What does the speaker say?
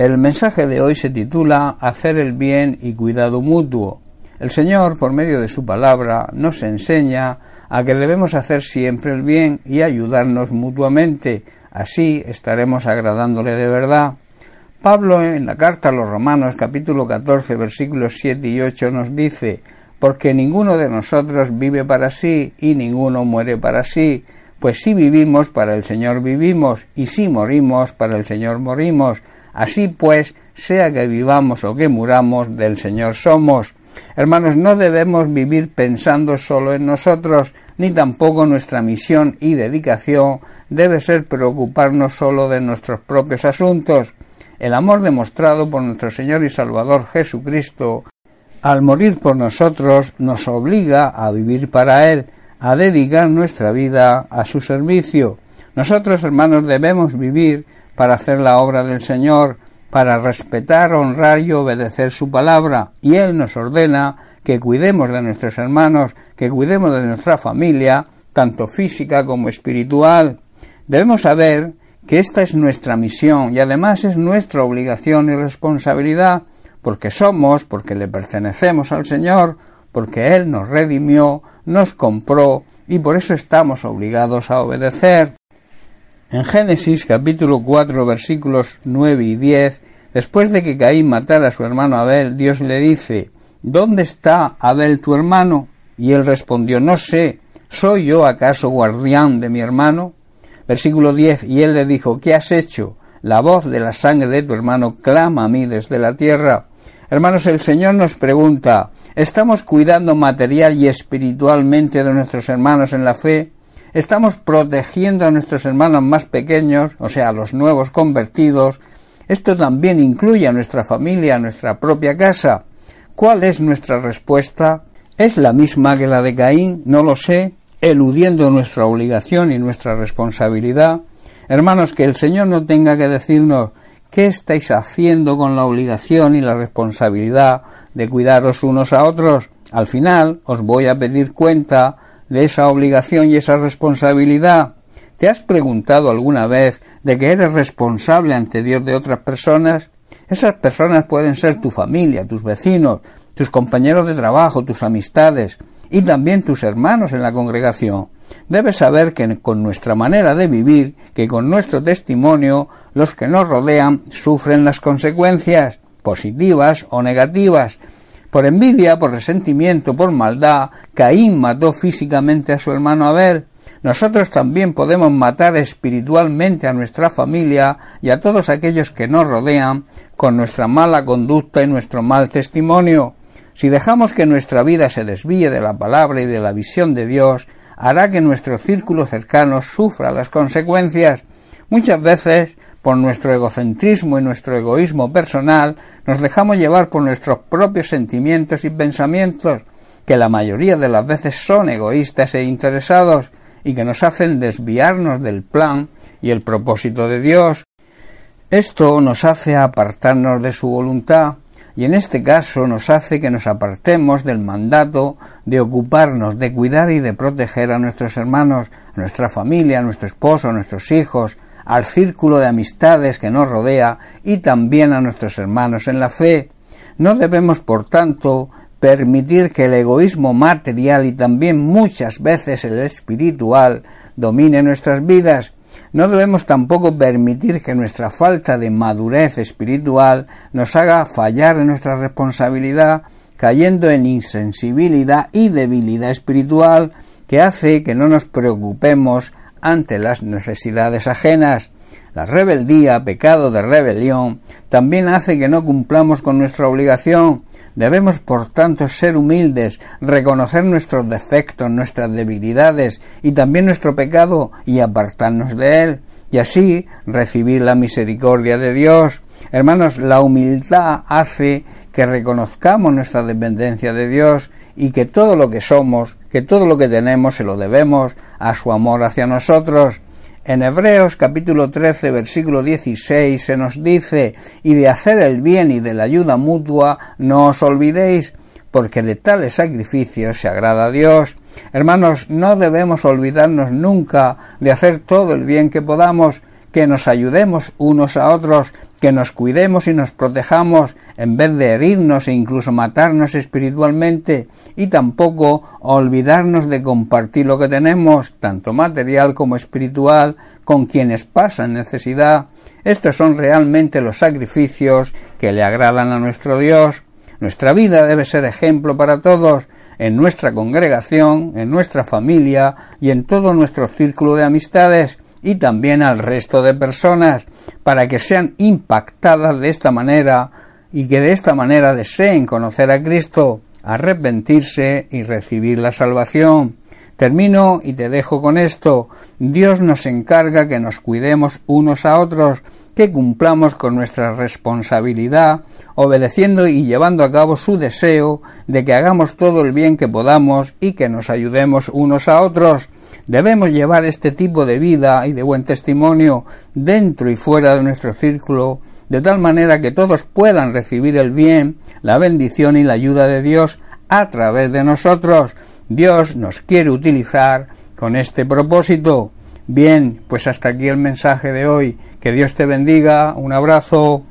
El mensaje de hoy se titula Hacer el bien y cuidado mutuo. El Señor, por medio de su palabra, nos enseña a que debemos hacer siempre el bien y ayudarnos mutuamente. Así estaremos agradándole de verdad. Pablo en la carta a los Romanos capítulo 14 versículos 7 y 8 nos dice porque ninguno de nosotros vive para sí y ninguno muere para sí, pues si vivimos para el Señor vivimos y si morimos para el Señor morimos. Así pues, sea que vivamos o que muramos, del Señor somos. Hermanos, no debemos vivir pensando solo en nosotros, ni tampoco nuestra misión y dedicación debe ser preocuparnos solo de nuestros propios asuntos. El amor demostrado por nuestro Señor y Salvador Jesucristo, al morir por nosotros, nos obliga a vivir para Él, a dedicar nuestra vida a su servicio. Nosotros, hermanos, debemos vivir para hacer la obra del Señor, para respetar, honrar y obedecer su palabra, y Él nos ordena que cuidemos de nuestros hermanos, que cuidemos de nuestra familia, tanto física como espiritual. Debemos saber que esta es nuestra misión y además es nuestra obligación y responsabilidad, porque somos, porque le pertenecemos al Señor, porque Él nos redimió, nos compró y por eso estamos obligados a obedecer. En Génesis capítulo 4 versículos 9 y 10, después de que Caín matara a su hermano Abel, Dios le dice, ¿Dónde está Abel tu hermano? Y él respondió, No sé, ¿soy yo acaso guardián de mi hermano? Versículo 10, y él le dijo, ¿qué has hecho? La voz de la sangre de tu hermano clama a mí desde la tierra. Hermanos, el Señor nos pregunta, ¿estamos cuidando material y espiritualmente de nuestros hermanos en la fe? ¿Estamos protegiendo a nuestros hermanos más pequeños, o sea, a los nuevos convertidos? Esto también incluye a nuestra familia, a nuestra propia casa. ¿Cuál es nuestra respuesta? ¿Es la misma que la de Caín? No lo sé, eludiendo nuestra obligación y nuestra responsabilidad. Hermanos, que el Señor no tenga que decirnos ¿Qué estáis haciendo con la obligación y la responsabilidad de cuidaros unos a otros? Al final os voy a pedir cuenta de esa obligación y esa responsabilidad. ¿Te has preguntado alguna vez de que eres responsable ante Dios de otras personas? Esas personas pueden ser tu familia, tus vecinos, tus compañeros de trabajo, tus amistades y también tus hermanos en la congregación. Debes saber que con nuestra manera de vivir, que con nuestro testimonio, los que nos rodean sufren las consecuencias, positivas o negativas. Por envidia, por resentimiento, por maldad, Caín mató físicamente a su hermano Abel. Nosotros también podemos matar espiritualmente a nuestra familia y a todos aquellos que nos rodean con nuestra mala conducta y nuestro mal testimonio. Si dejamos que nuestra vida se desvíe de la palabra y de la visión de Dios, hará que nuestro círculo cercano sufra las consecuencias. Muchas veces, por nuestro egocentrismo y nuestro egoísmo personal, nos dejamos llevar por nuestros propios sentimientos y pensamientos, que la mayoría de las veces son egoístas e interesados, y que nos hacen desviarnos del plan y el propósito de Dios. Esto nos hace apartarnos de su voluntad, y en este caso nos hace que nos apartemos del mandato de ocuparnos, de cuidar y de proteger a nuestros hermanos, a nuestra familia, a nuestro esposo, a nuestros hijos, al círculo de amistades que nos rodea y también a nuestros hermanos en la fe. No debemos, por tanto, permitir que el egoísmo material y también muchas veces el espiritual domine nuestras vidas, no debemos tampoco permitir que nuestra falta de madurez espiritual nos haga fallar en nuestra responsabilidad, cayendo en insensibilidad y debilidad espiritual que hace que no nos preocupemos ante las necesidades ajenas. La rebeldía, pecado de rebelión, también hace que no cumplamos con nuestra obligación, Debemos, por tanto, ser humildes, reconocer nuestros defectos, nuestras debilidades y también nuestro pecado y apartarnos de él, y así recibir la misericordia de Dios. Hermanos, la humildad hace que reconozcamos nuestra dependencia de Dios y que todo lo que somos, que todo lo que tenemos se lo debemos a su amor hacia nosotros. En Hebreos capítulo 13 versículo 16 se nos dice, y de hacer el bien y de la ayuda mutua no os olvidéis, porque de tales sacrificios se agrada a Dios. Hermanos, no debemos olvidarnos nunca de hacer todo el bien que podamos, que nos ayudemos unos a otros, que nos cuidemos y nos protejamos en vez de herirnos e incluso matarnos espiritualmente y tampoco olvidarnos de compartir lo que tenemos, tanto material como espiritual, con quienes pasan necesidad. Estos son realmente los sacrificios que le agradan a nuestro Dios. Nuestra vida debe ser ejemplo para todos, en nuestra congregación, en nuestra familia y en todo nuestro círculo de amistades y también al resto de personas, para que sean impactadas de esta manera y que de esta manera deseen conocer a Cristo, arrepentirse y recibir la salvación. Termino y te dejo con esto. Dios nos encarga que nos cuidemos unos a otros, que cumplamos con nuestra responsabilidad, obedeciendo y llevando a cabo su deseo de que hagamos todo el bien que podamos y que nos ayudemos unos a otros. Debemos llevar este tipo de vida y de buen testimonio dentro y fuera de nuestro círculo, de tal manera que todos puedan recibir el bien, la bendición y la ayuda de Dios a través de nosotros, Dios nos quiere utilizar con este propósito. Bien, pues hasta aquí el mensaje de hoy. Que Dios te bendiga. Un abrazo.